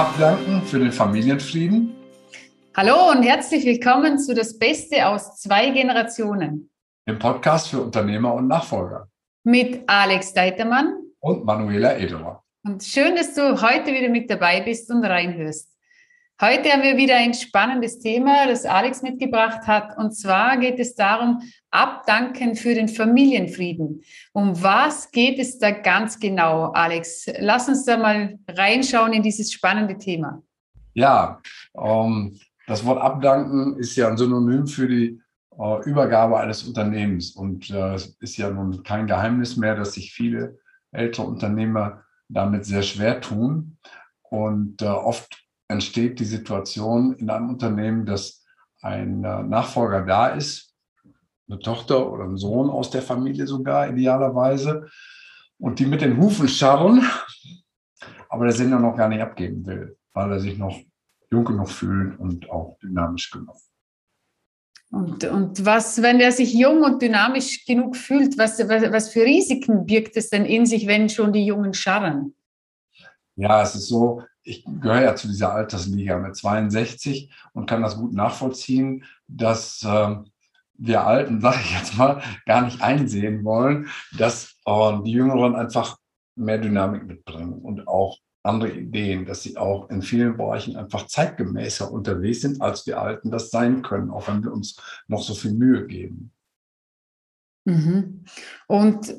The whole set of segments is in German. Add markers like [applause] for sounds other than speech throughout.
Abdanken für den Familienfrieden. Hallo und herzlich willkommen zu Das Beste aus zwei Generationen. Dem Podcast für Unternehmer und Nachfolger. Mit Alex Deitermann und Manuela Ederer. Und schön, dass du heute wieder mit dabei bist und reinhörst. Heute haben wir wieder ein spannendes Thema, das Alex mitgebracht hat. Und zwar geht es darum, Abdanken für den Familienfrieden. Um was geht es da ganz genau, Alex? Lass uns da mal reinschauen in dieses spannende Thema. Ja, ähm, das Wort Abdanken ist ja ein Synonym für die äh, Übergabe eines Unternehmens. Und äh, es ist ja nun kein Geheimnis mehr, dass sich viele ältere Unternehmer damit sehr schwer tun. Und äh, oft entsteht die Situation in einem Unternehmen, dass ein äh, Nachfolger da ist, eine Tochter oder ein Sohn aus der Familie sogar idealerweise, und die mit den Hufen scharren, [laughs] aber der Sender noch gar nicht abgeben will, weil er sich noch jung genug fühlt und auch dynamisch genug. Und, und was, wenn er sich jung und dynamisch genug fühlt, was, was, was für Risiken birgt es denn in sich, wenn schon die Jungen scharren? Ja, es ist so, ich gehöre ja zu dieser Altersliga mit 62 und kann das gut nachvollziehen, dass äh, wir Alten, [laughs] sage ich jetzt mal, gar nicht einsehen wollen, dass äh, die Jüngeren einfach mehr Dynamik mitbringen und auch andere Ideen, dass sie auch in vielen Bereichen einfach zeitgemäßer unterwegs sind, als wir Alten das sein können, auch wenn wir uns noch so viel Mühe geben. Mhm. Und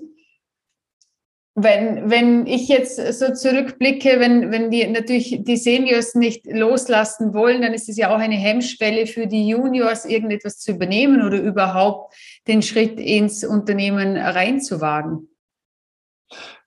wenn, wenn ich jetzt so zurückblicke, wenn, wenn die natürlich die Seniors nicht loslassen wollen, dann ist es ja auch eine Hemmschwelle für die Juniors, irgendetwas zu übernehmen oder überhaupt den Schritt ins Unternehmen reinzuwagen.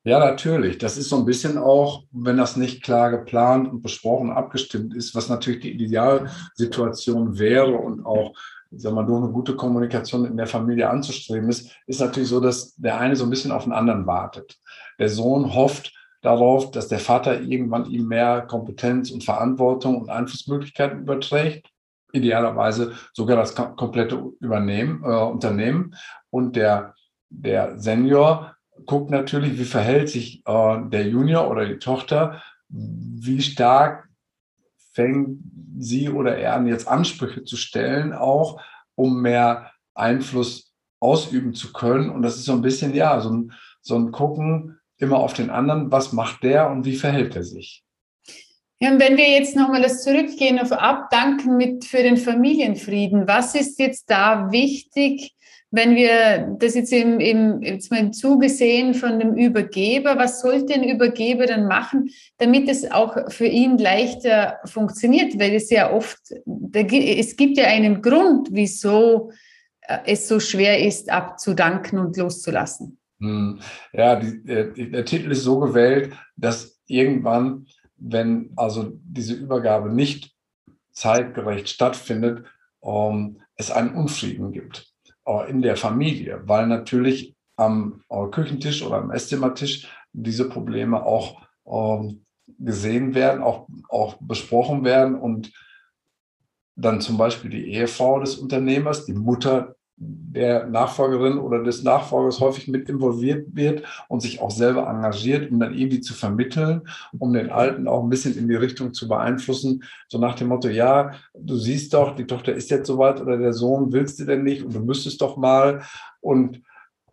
Ja, natürlich. Das ist so ein bisschen auch, wenn das nicht klar geplant und besprochen, abgestimmt ist, was natürlich die Idealsituation wäre und auch sag mal, durch eine gute Kommunikation in der Familie anzustreben ist, ist natürlich so, dass der eine so ein bisschen auf den anderen wartet. Der Sohn hofft darauf, dass der Vater irgendwann ihm mehr Kompetenz und Verantwortung und Einflussmöglichkeiten überträgt. Idealerweise sogar das komplette Übernehmen, äh, Unternehmen. Und der, der Senior guckt natürlich, wie verhält sich äh, der Junior oder die Tochter, wie stark fängt sie oder er an, jetzt Ansprüche zu stellen, auch um mehr Einfluss ausüben zu können. Und das ist so ein bisschen, ja, so ein, so ein Gucken immer auf den anderen, was macht der und wie verhält er sich. Ja, und wenn wir jetzt nochmal das zurückgehen auf Abdanken mit für den Familienfrieden, was ist jetzt da wichtig, wenn wir das jetzt im, im, jetzt mal im Zuge sehen von dem Übergeber, was sollte ein Übergeber dann machen, damit es auch für ihn leichter funktioniert? Weil es ja oft, es gibt ja einen Grund, wieso äh, es so schwer ist, abzudanken und loszulassen. Hm. Ja, die, äh, der Titel ist so gewählt, dass irgendwann, wenn also diese Übergabe nicht zeitgerecht stattfindet, um, ähm, es einen Unfrieden gibt in der Familie, weil natürlich am äh, Küchentisch oder am Esszimmertisch diese Probleme auch ähm, gesehen werden, auch, auch besprochen werden und dann zum Beispiel die Ehefrau des Unternehmers, die Mutter der Nachfolgerin oder des Nachfolgers häufig mit involviert wird und sich auch selber engagiert, um dann irgendwie zu vermitteln, um den Alten auch ein bisschen in die Richtung zu beeinflussen. So nach dem Motto, ja, du siehst doch, die Tochter ist jetzt soweit oder der Sohn willst du denn nicht und du müsstest doch mal. Und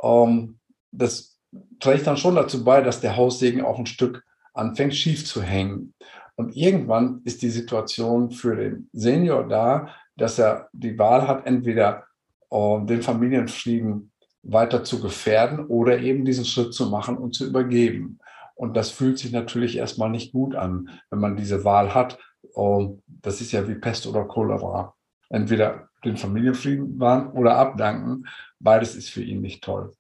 ähm, das trägt dann schon dazu bei, dass der Haussegen auch ein Stück anfängt schief zu hängen. Und irgendwann ist die Situation für den Senior da, dass er die Wahl hat, entweder um den Familienfrieden weiter zu gefährden oder eben diesen Schritt zu machen und zu übergeben. Und das fühlt sich natürlich erstmal nicht gut an, wenn man diese Wahl hat. Das ist ja wie Pest oder Cholera. Entweder den Familienfrieden wahren oder abdanken. Beides ist für ihn nicht toll.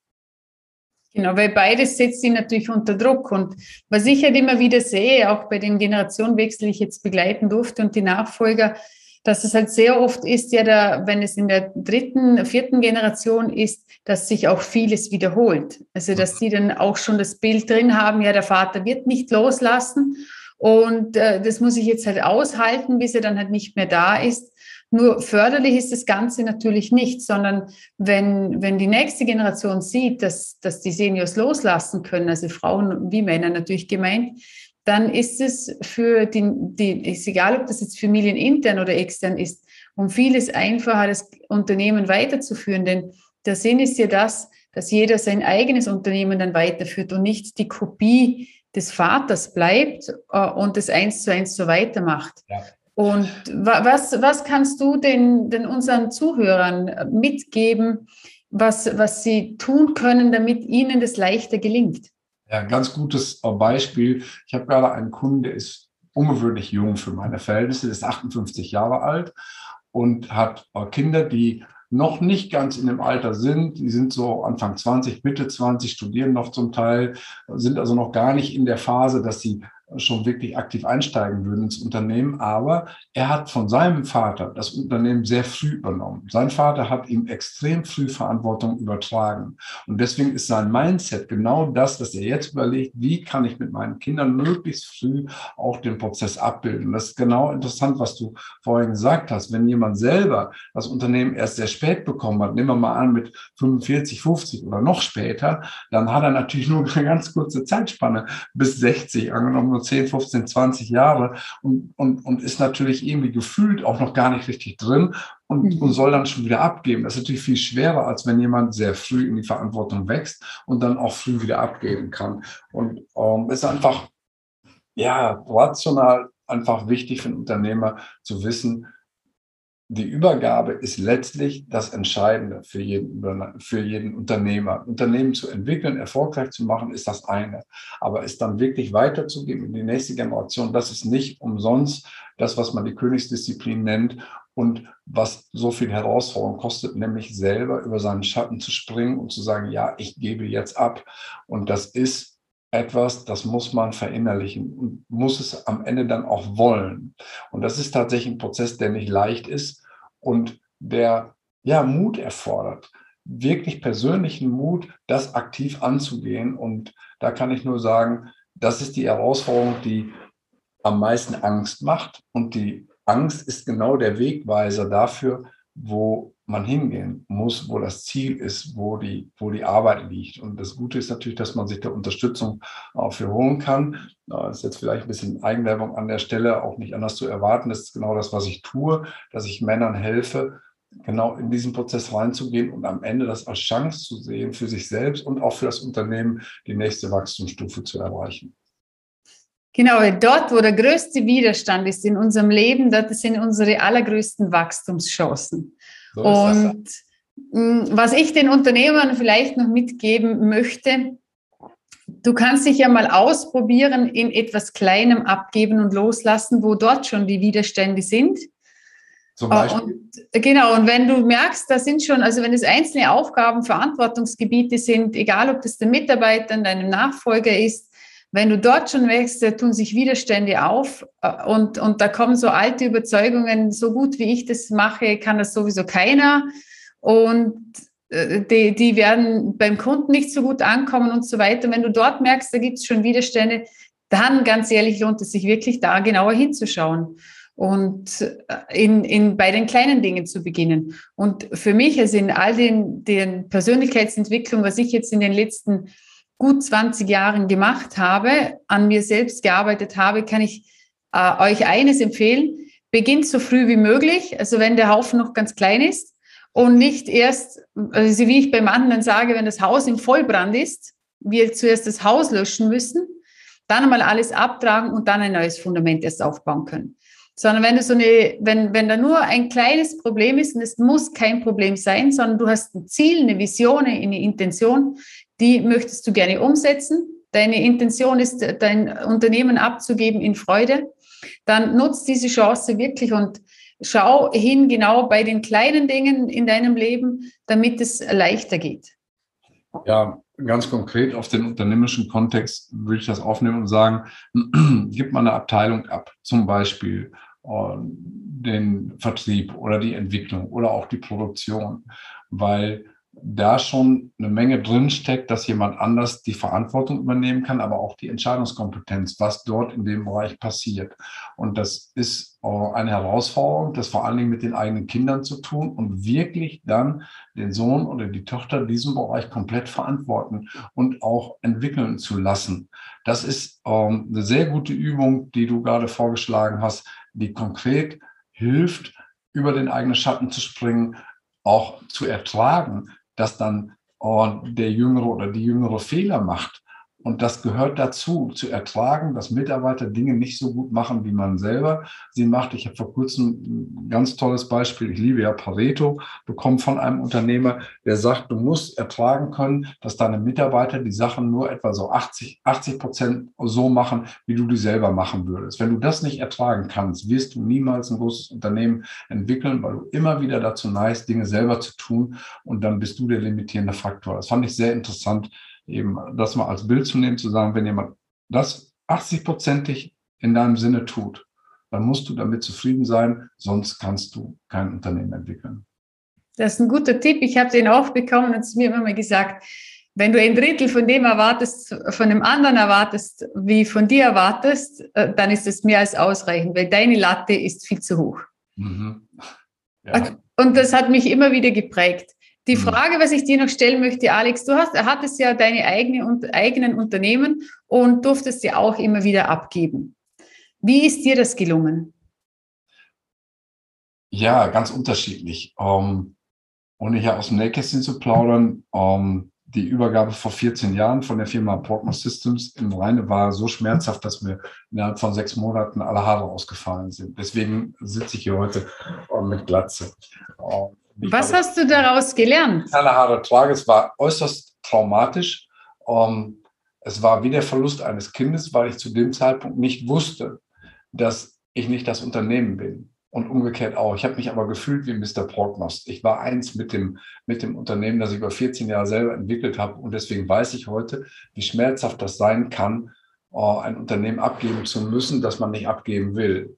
Genau, weil beides setzt ihn natürlich unter Druck. Und was ich halt immer wieder sehe, auch bei den Generationenwechsel, die ich jetzt begleiten durfte und die Nachfolger, dass es halt sehr oft ist, ja, da, wenn es in der dritten, vierten Generation ist, dass sich auch vieles wiederholt. Also, dass die dann auch schon das Bild drin haben, ja, der Vater wird nicht loslassen und äh, das muss ich jetzt halt aushalten, bis er dann halt nicht mehr da ist. Nur förderlich ist das Ganze natürlich nicht, sondern wenn, wenn die nächste Generation sieht, dass, dass die Seniors loslassen können, also Frauen wie Männer natürlich gemeint, dann ist es für die, die, ist egal, ob das jetzt familienintern oder extern ist, um vieles einfacher, das Unternehmen weiterzuführen. Denn der Sinn ist ja das, dass jeder sein eigenes Unternehmen dann weiterführt und nicht die Kopie des Vaters bleibt äh, und das eins zu eins so weitermacht. Ja. Und was, was kannst du den, den unseren Zuhörern mitgeben, was, was sie tun können, damit ihnen das leichter gelingt? Ja, ganz gutes Beispiel. Ich habe gerade einen Kunden, der ist ungewöhnlich jung für meine Verhältnisse, ist 58 Jahre alt und hat Kinder, die noch nicht ganz in dem Alter sind. Die sind so Anfang 20, Mitte 20, studieren noch zum Teil, sind also noch gar nicht in der Phase, dass sie schon wirklich aktiv einsteigen würden ins Unternehmen. Aber er hat von seinem Vater das Unternehmen sehr früh übernommen. Sein Vater hat ihm extrem früh Verantwortung übertragen. Und deswegen ist sein Mindset genau das, dass er jetzt überlegt, wie kann ich mit meinen Kindern möglichst früh auch den Prozess abbilden. Das ist genau interessant, was du vorhin gesagt hast. Wenn jemand selber das Unternehmen erst sehr spät bekommen hat, nehmen wir mal an mit 45, 50 oder noch später, dann hat er natürlich nur eine ganz kurze Zeitspanne bis 60 angenommen 10, 15, 20 Jahre und, und, und ist natürlich irgendwie gefühlt auch noch gar nicht richtig drin und, mhm. und soll dann schon wieder abgeben. Das ist natürlich viel schwerer, als wenn jemand sehr früh in die Verantwortung wächst und dann auch früh wieder abgeben kann. Und ähm, ist einfach, ja, rational einfach wichtig für einen Unternehmer zu wissen, die Übergabe ist letztlich das Entscheidende für jeden, für jeden Unternehmer. Unternehmen zu entwickeln, erfolgreich zu machen, ist das eine. Aber es dann wirklich weiterzugeben in die nächste Generation, das ist nicht umsonst das, was man die Königsdisziplin nennt und was so viel Herausforderung kostet, nämlich selber über seinen Schatten zu springen und zu sagen, ja, ich gebe jetzt ab. Und das ist etwas, das muss man verinnerlichen und muss es am Ende dann auch wollen. Und das ist tatsächlich ein Prozess, der nicht leicht ist, und der ja Mut erfordert, wirklich persönlichen Mut, das aktiv anzugehen. Und da kann ich nur sagen, das ist die Herausforderung, die am meisten Angst macht. Und die Angst ist genau der Wegweiser dafür, wo man hingehen muss, wo das Ziel ist, wo die, wo die Arbeit liegt. Und das Gute ist natürlich, dass man sich da Unterstützung auch für holen kann. Das ist jetzt vielleicht ein bisschen Eigenwerbung an der Stelle, auch nicht anders zu erwarten. Das ist genau das, was ich tue, dass ich Männern helfe, genau in diesen Prozess reinzugehen und am Ende das als Chance zu sehen für sich selbst und auch für das Unternehmen, die nächste Wachstumsstufe zu erreichen. Genau, dort, wo der größte Widerstand ist in unserem Leben, dort sind unsere allergrößten Wachstumschancen. So Und mm, was ich den Unternehmern vielleicht noch mitgeben möchte, du kannst dich ja mal ausprobieren, in etwas Kleinem abgeben und loslassen, wo dort schon die Widerstände sind. Zum Beispiel. Und, genau, und wenn du merkst, da sind schon, also wenn es einzelne Aufgaben, Verantwortungsgebiete sind, egal ob das den Mitarbeitern, deinem Nachfolger ist, wenn du dort schon wächst, da tun sich Widerstände auf äh, und, und da kommen so alte Überzeugungen, so gut wie ich das mache, kann das sowieso keiner. Und äh, die, die werden beim Kunden nicht so gut ankommen und so weiter. Wenn du dort merkst, da gibt es schon Widerstände, dann ganz ehrlich lohnt es sich wirklich da genauer hinzuschauen und äh, in, in, bei den kleinen Dingen zu beginnen. Und für mich, also in all den, den Persönlichkeitsentwicklung, was ich jetzt in den letzten gut 20 Jahren gemacht habe, an mir selbst gearbeitet habe, kann ich äh, euch eines empfehlen. Beginnt so früh wie möglich, also wenn der Haufen noch ganz klein ist und nicht erst, also wie ich beim anderen sage, wenn das Haus im Vollbrand ist, wir zuerst das Haus löschen müssen, dann einmal alles abtragen und dann ein neues Fundament erst aufbauen können. Sondern wenn du so eine, wenn, wenn da nur ein kleines Problem ist, und es muss kein Problem sein, sondern du hast ein Ziel, eine Vision, eine Intention, die möchtest du gerne umsetzen. Deine Intention ist, dein Unternehmen abzugeben in Freude. Dann nutzt diese Chance wirklich und schau hin genau bei den kleinen Dingen in deinem Leben, damit es leichter geht. Ja, ganz konkret auf den unternehmerischen Kontext würde ich das aufnehmen und sagen, [clears throat] gib mal eine Abteilung ab, zum Beispiel äh, den Vertrieb oder die Entwicklung oder auch die Produktion, weil da schon eine Menge drinsteckt, dass jemand anders die Verantwortung übernehmen kann, aber auch die Entscheidungskompetenz, was dort in dem Bereich passiert. Und das ist eine Herausforderung, das vor allen Dingen mit den eigenen Kindern zu tun und wirklich dann den Sohn oder die Tochter diesen Bereich komplett verantworten und auch entwickeln zu lassen. Das ist ähm, eine sehr gute Übung, die du gerade vorgeschlagen hast, die konkret hilft, über den eigenen Schatten zu springen, auch zu ertragen, dass dann der Jüngere oder die Jüngere Fehler macht und das gehört dazu, zu ertragen, dass Mitarbeiter Dinge nicht so gut machen, wie man selber sie macht. Ich habe vor kurzem ein ganz tolles Beispiel. Ich liebe ja Pareto, bekommen von einem Unternehmer, der sagt, du musst ertragen können, dass deine Mitarbeiter die Sachen nur etwa so 80, 80 Prozent so machen, wie du die selber machen würdest. Wenn du das nicht ertragen kannst, wirst du niemals ein großes Unternehmen entwickeln, weil du immer wieder dazu neigst, Dinge selber zu tun und dann bist du der limitierende Faktor. Das fand ich sehr interessant eben das mal als Bild zu nehmen, zu sagen, wenn jemand das 80-prozentig in deinem Sinne tut, dann musst du damit zufrieden sein, sonst kannst du kein Unternehmen entwickeln. Das ist ein guter Tipp. Ich habe den auch bekommen und es mir immer mal gesagt, wenn du ein Drittel von dem erwartest, von dem anderen erwartest, wie von dir erwartest, äh, dann ist es mehr als ausreichend, weil deine Latte ist viel zu hoch. Mhm. Ja. Und das hat mich immer wieder geprägt. Die mhm. Frage, was ich dir noch stellen möchte, Alex, du hast, hattest ja deine eigene, und, eigenen Unternehmen und durftest sie auch immer wieder abgeben. Wie ist dir das gelungen? Ja, ganz unterschiedlich. Um, ohne hier aus dem Nähkästchen zu plaudern, um, die Übergabe vor 14 Jahren von der Firma Portman Systems in Rheine war so schmerzhaft, dass mir innerhalb von sechs Monaten alle Haare ausgefallen sind. Deswegen sitze ich hier heute um, mit Glatze. Was hast du daraus gelernt? Keine harte Trage. Es war äußerst traumatisch. Um, es war wie der Verlust eines Kindes, weil ich zu dem Zeitpunkt nicht wusste, dass ich nicht das Unternehmen bin. Und umgekehrt auch. Ich habe mich aber gefühlt wie Mr. Prognost. Ich war eins mit dem, mit dem Unternehmen, das ich über 14 Jahre selber entwickelt habe. Und deswegen weiß ich heute, wie schmerzhaft das sein kann, uh, ein Unternehmen abgeben zu müssen, das man nicht abgeben will.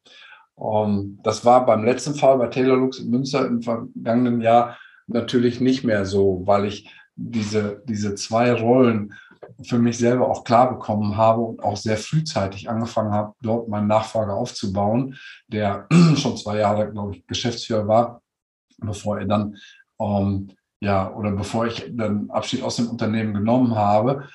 Um, ähm, das war beim letzten Fall bei Taylor Lux in Münster im vergangenen Jahr natürlich nicht mehr so, weil ich diese, diese zwei Rollen für mich selber auch klar bekommen habe und auch sehr frühzeitig angefangen habe, dort meinen Nachfolger aufzubauen, der [clears throat] schon zwei Jahre, glaube ich, Geschäftsführer war, bevor er dann, ähm, ja, oder bevor ich dann Abschied aus dem Unternehmen genommen habe.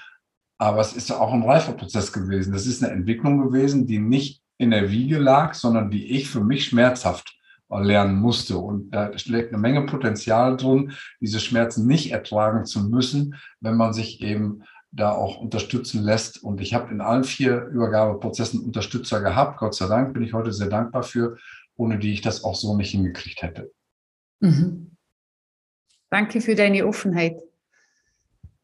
Aber es ist ja auch ein reifer Prozess gewesen. Das ist eine Entwicklung gewesen, die nicht in der Wiege lag, sondern die ich für mich schmerzhaft lernen musste. Und da steckt eine Menge Potenzial drin, diese Schmerzen nicht ertragen zu müssen, wenn man sich eben da auch unterstützen lässt. Und ich habe in allen vier Übergabeprozessen Unterstützer gehabt. Gott sei Dank bin ich heute sehr dankbar für, ohne die ich das auch so nicht hingekriegt hätte. Mhm. Danke für deine Offenheit.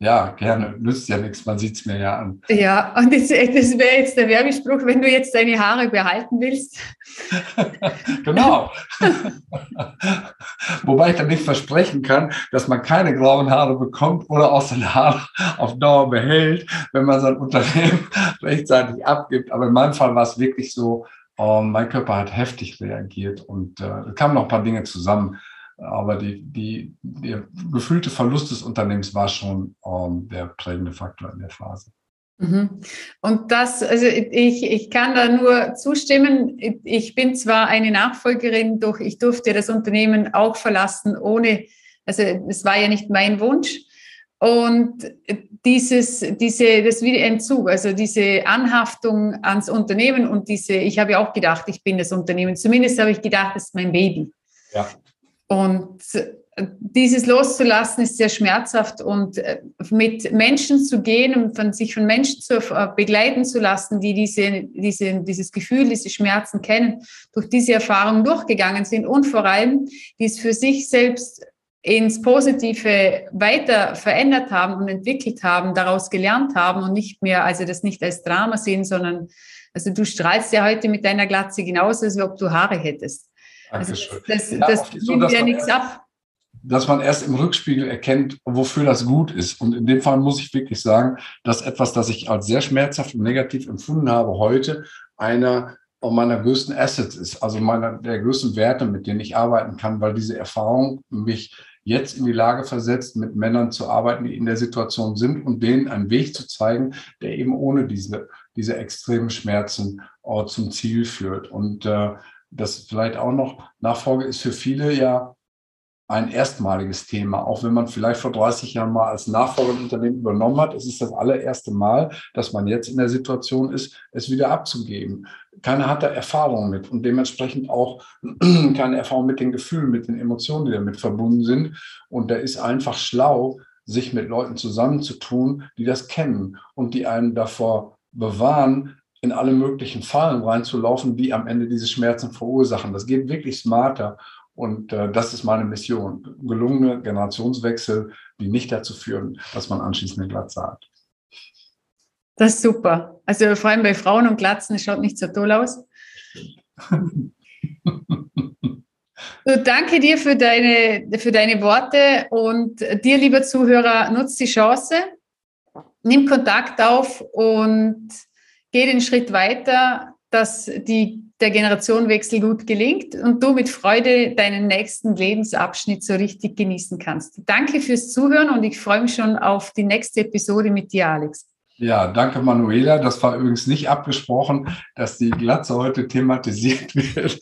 Ja, gerne. Nützt ja nichts, man sieht es mir ja an. Ja, und das, das wäre jetzt der Werbespruch, wenn du jetzt deine Haare behalten willst. [laughs] genau. [laughs] Wobei ich dann nicht versprechen kann, dass man keine grauen Haare bekommt oder auch seine Haare auf Dauer behält, wenn man sein Unternehmen [laughs] rechtzeitig abgibt. Aber in meinem Fall war es wirklich so, ähm, mein Körper hat heftig reagiert und äh, kamen noch ein paar Dinge zusammen aber die, die, der gefühlte Verlust des Unternehmens war schon ähm, der prägende Faktor in der Phase. Mhm. Und das, also ich, ich kann da nur zustimmen. Ich bin zwar eine Nachfolgerin, doch ich durfte das Unternehmen auch verlassen, ohne, also es war ja nicht mein Wunsch. Und dieses, diese, das Wiederentzug, also diese Anhaftung ans Unternehmen und diese, ich habe ja auch gedacht, ich bin das Unternehmen. Zumindest habe ich gedacht, das ist mein Baby. Ja. Und dieses loszulassen ist sehr schmerzhaft und äh, mit Menschen zu gehen und von sich von Menschen zu äh, begleiten zu lassen, die diese, diese, dieses Gefühl, diese Schmerzen kennen, durch diese Erfahrung durchgegangen sind und vor allem, die es für sich selbst ins Positive weiter verändert haben und entwickelt haben, daraus gelernt haben und nicht mehr, also das nicht als Drama sehen, sondern, also du strahlst ja heute mit deiner Glatze genauso, als ob du Haare hättest. Dankeschön. Also das, ja, das so, nimmt ja nichts ab. Dass man erst im Rückspiegel erkennt, wofür das gut ist. Und in dem Fall muss ich wirklich sagen, dass etwas, das ich als sehr schmerzhaft und negativ empfunden habe, heute einer meiner größten Assets ist, also meiner der größten Werte, mit denen ich arbeiten kann, weil diese Erfahrung mich jetzt in die Lage versetzt, mit Männern zu arbeiten, die in der Situation sind und denen einen Weg zu zeigen, der eben ohne diese, diese extremen Schmerzen auch zum Ziel führt. Und äh, das vielleicht auch noch, Nachfolge ist für viele ja ein erstmaliges Thema, auch wenn man vielleicht vor 30 Jahren mal als Nachfolger ein Unternehmen übernommen hat. Es ist das allererste Mal, dass man jetzt in der Situation ist, es wieder abzugeben. Keiner hat da Erfahrung mit und dementsprechend auch [clears throat] keine Erfahrung mit den Gefühlen, mit den Emotionen, die damit verbunden sind. Und da ist einfach schlau, sich mit Leuten zusammenzutun, die das kennen und die einen davor bewahren, in alle möglichen Fallen reinzulaufen, die am Ende diese Schmerzen verursachen. Das geht wirklich smarter. Und äh, das ist meine Mission. Gelungene Generationswechsel, die nicht dazu führen, dass man anschließend eine Glatze hat. Das ist super. Also vor allem bei Frauen und Glatzen, es schaut nicht so toll aus. [laughs] So, danke dir für deine, für deine Worte und dir, lieber Zuhörer, nutzt die Chance, nimm Kontakt auf und geh den Schritt weiter, dass die der Generationenwechsel gut gelingt und du mit Freude deinen nächsten Lebensabschnitt so richtig genießen kannst. Danke fürs Zuhören und ich freue mich schon auf die nächste Episode mit dir, Alex. Ja, danke Manuela. Das war übrigens nicht abgesprochen, dass die Glatze heute thematisiert [laughs] wird.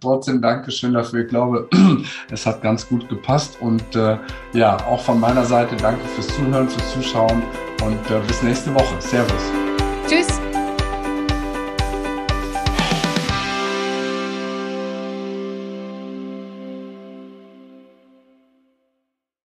Trotzdem Dankeschön dafür. Ich glaube, [clears throat] es hat ganz gut gepasst. Und äh, ja, auch von meiner Seite danke fürs Zuhören, fürs Zuschauen und äh, bis nächste Woche. Servus. Tschüss.